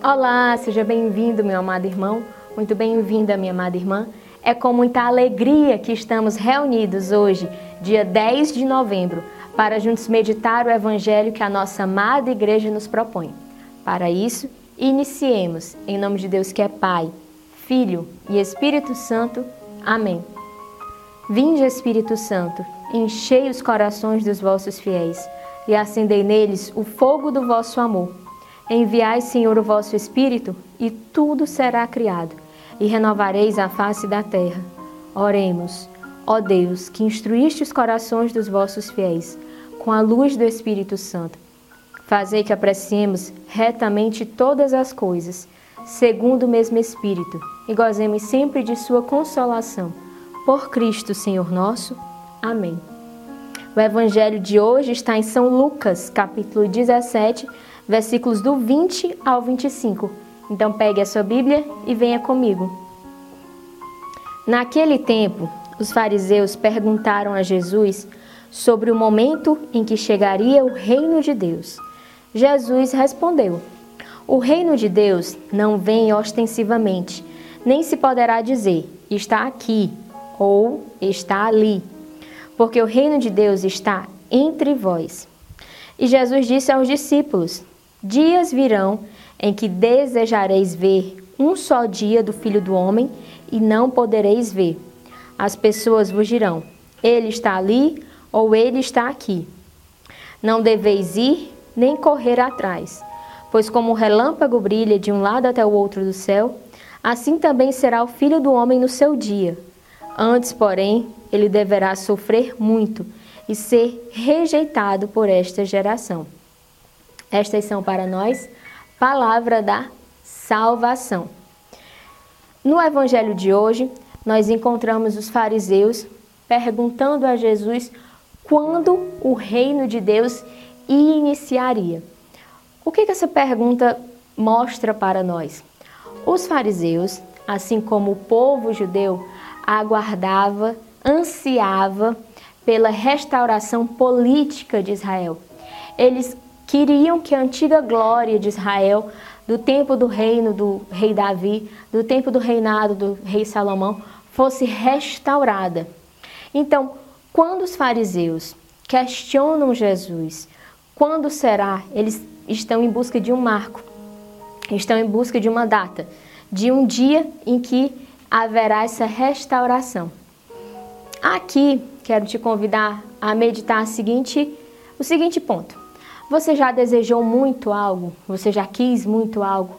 Olá, seja bem-vindo, meu amado irmão. Muito bem-vinda, minha amada irmã. É com muita alegria que estamos reunidos hoje, dia 10 de novembro, para juntos meditar o evangelho que a nossa amada igreja nos propõe. Para isso, iniciemos em nome de Deus que é Pai, Filho e Espírito Santo. Amém. Vinde, Espírito Santo, enchei os corações dos vossos fiéis e acendei neles o fogo do vosso amor. Enviai, Senhor, o vosso Espírito, e tudo será criado, e renovareis a face da terra. Oremos, ó Deus, que instruíste os corações dos vossos fiéis, com a luz do Espírito Santo. Fazei que apreciemos retamente todas as coisas, segundo o mesmo Espírito, e gozemos sempre de Sua consolação. Por Cristo, Senhor nosso. Amém. O evangelho de hoje está em São Lucas, capítulo 17, versículos do 20 ao 25. Então pegue a sua Bíblia e venha comigo. Naquele tempo, os fariseus perguntaram a Jesus sobre o momento em que chegaria o reino de Deus. Jesus respondeu: O reino de Deus não vem ostensivamente, nem se poderá dizer está aqui ou está ali porque o reino de Deus está entre vós. E Jesus disse aos discípulos: Dias virão em que desejareis ver um só dia do Filho do Homem e não podereis ver. As pessoas vos dirão: Ele está ali ou ele está aqui. Não deveis ir nem correr atrás, pois como o relâmpago brilha de um lado até o outro do céu, assim também será o Filho do Homem no seu dia. Antes, porém, ele deverá sofrer muito e ser rejeitado por esta geração. Estas são para nós palavra da salvação. No evangelho de hoje, nós encontramos os fariseus perguntando a Jesus quando o reino de Deus iniciaria. O que, que essa pergunta mostra para nós? Os fariseus, assim como o povo judeu, aguardava ansiava pela restauração política de Israel. Eles queriam que a antiga glória de Israel, do tempo do reino do rei Davi, do tempo do reinado do rei Salomão, fosse restaurada. Então, quando os fariseus questionam Jesus, quando será? Eles estão em busca de um marco, estão em busca de uma data, de um dia em que haverá essa restauração. Aqui quero te convidar a meditar o seguinte, o seguinte ponto. Você já desejou muito algo? Você já quis muito algo?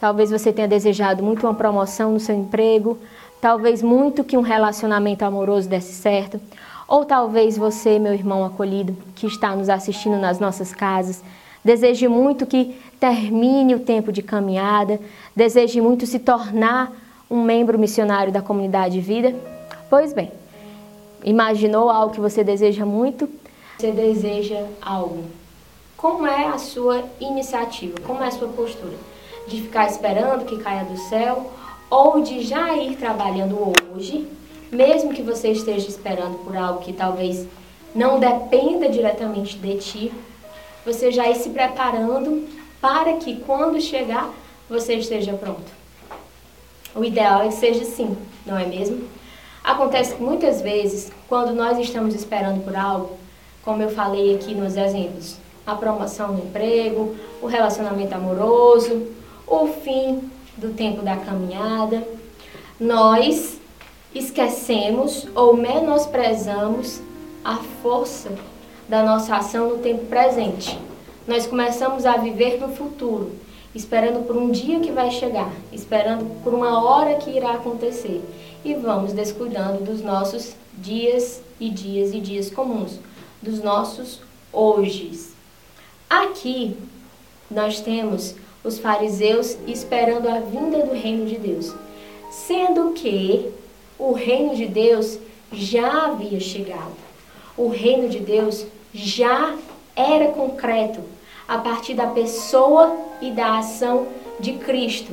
Talvez você tenha desejado muito uma promoção no seu emprego, talvez muito que um relacionamento amoroso desse certo, ou talvez você, meu irmão acolhido, que está nos assistindo nas nossas casas, deseje muito que termine o tempo de caminhada, deseje muito se tornar um membro missionário da comunidade de vida. Pois bem, Imaginou algo que você deseja muito? Você deseja algo. Como é a sua iniciativa? Como é a sua postura? De ficar esperando que caia do céu ou de já ir trabalhando hoje, mesmo que você esteja esperando por algo que talvez não dependa diretamente de ti, você já ir se preparando para que quando chegar você esteja pronto. O ideal é que seja assim, não é mesmo? Acontece que muitas vezes, quando nós estamos esperando por algo, como eu falei aqui nos exemplos, a promoção no emprego, o relacionamento amoroso, o fim do tempo da caminhada, nós esquecemos ou menosprezamos a força da nossa ação no tempo presente. Nós começamos a viver no futuro, esperando por um dia que vai chegar, esperando por uma hora que irá acontecer e vamos descuidando dos nossos dias e dias e dias comuns, dos nossos hojes. Aqui nós temos os fariseus esperando a vinda do reino de Deus, sendo que o reino de Deus já havia chegado. O reino de Deus já era concreto a partir da pessoa e da ação de Cristo.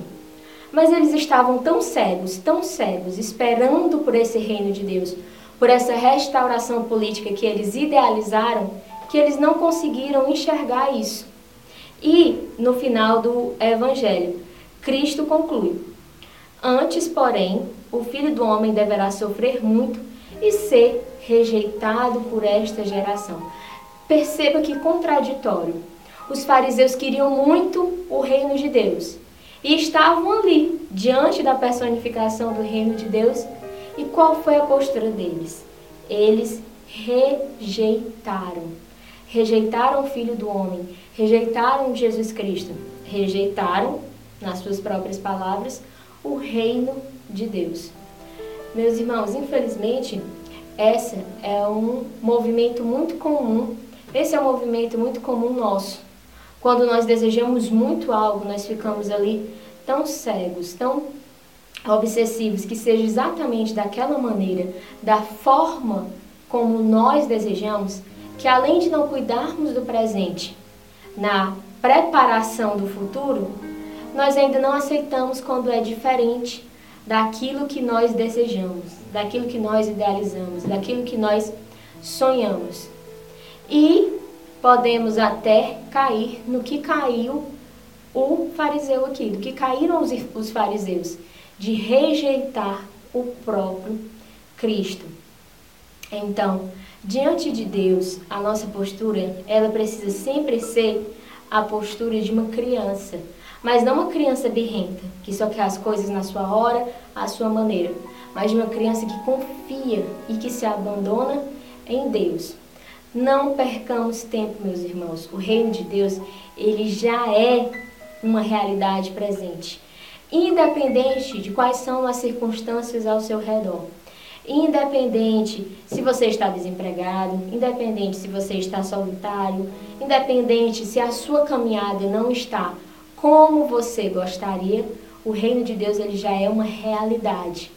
Mas eles estavam tão cegos, tão cegos, esperando por esse reino de Deus, por essa restauração política que eles idealizaram, que eles não conseguiram enxergar isso. E no final do evangelho, Cristo conclui: Antes, porém, o filho do homem deverá sofrer muito e ser rejeitado por esta geração. Perceba que contraditório. Os fariseus queriam muito o reino de Deus e estavam ali, diante da personificação do reino de Deus. E qual foi a postura deles? Eles rejeitaram. Rejeitaram o Filho do Homem, rejeitaram Jesus Cristo, rejeitaram, nas suas próprias palavras, o reino de Deus. Meus irmãos, infelizmente, esse é um movimento muito comum, esse é um movimento muito comum nosso. Quando nós desejamos muito algo, nós ficamos ali tão cegos, tão obsessivos, que seja exatamente daquela maneira, da forma como nós desejamos, que além de não cuidarmos do presente, na preparação do futuro, nós ainda não aceitamos quando é diferente daquilo que nós desejamos, daquilo que nós idealizamos, daquilo que nós sonhamos. E podemos até cair no que caiu o fariseu aqui, do que caíram os, os fariseus, de rejeitar o próprio Cristo. Então, diante de Deus, a nossa postura, ela precisa sempre ser a postura de uma criança, mas não uma criança birrenta, que só quer as coisas na sua hora, à sua maneira, mas de uma criança que confia e que se abandona em Deus. Não percamos tempo, meus irmãos. O reino de Deus, ele já é uma realidade presente, independente de quais são as circunstâncias ao seu redor. Independente se você está desempregado, independente se você está solitário, independente se a sua caminhada não está como você gostaria, o reino de Deus ele já é uma realidade.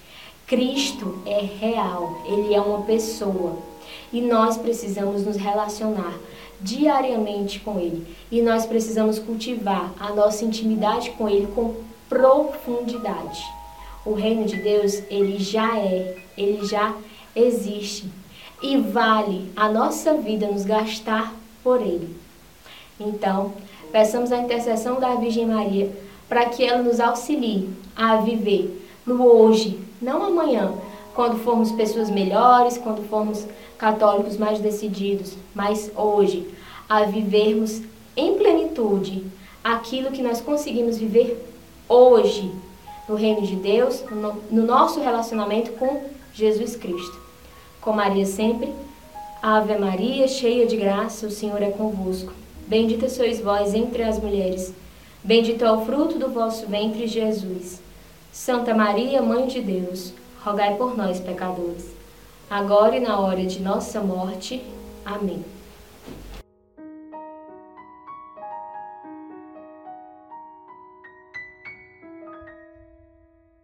Cristo é real, ele é uma pessoa. E nós precisamos nos relacionar diariamente com ele. E nós precisamos cultivar a nossa intimidade com ele com profundidade. O reino de Deus, ele já é, ele já existe e vale a nossa vida nos gastar por ele. Então, peçamos a intercessão da Virgem Maria para que ela nos auxilie a viver no hoje, não amanhã, quando formos pessoas melhores, quando formos católicos mais decididos, mas hoje, a vivermos em plenitude aquilo que nós conseguimos viver hoje no reino de Deus, no nosso relacionamento com Jesus Cristo. Com Maria sempre, Ave Maria, cheia de graça, o Senhor é convosco. Bendita sois vós entre as mulheres, bendito é o fruto do vosso ventre, Jesus. Santa Maria, Mãe de Deus, rogai por nós, pecadores, agora e na hora de nossa morte. Amém.